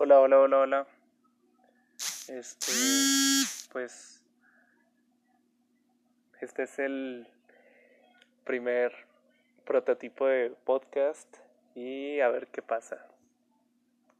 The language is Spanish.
Hola, hola, hola, hola. Este, pues, este es el primer prototipo de podcast y a ver qué pasa.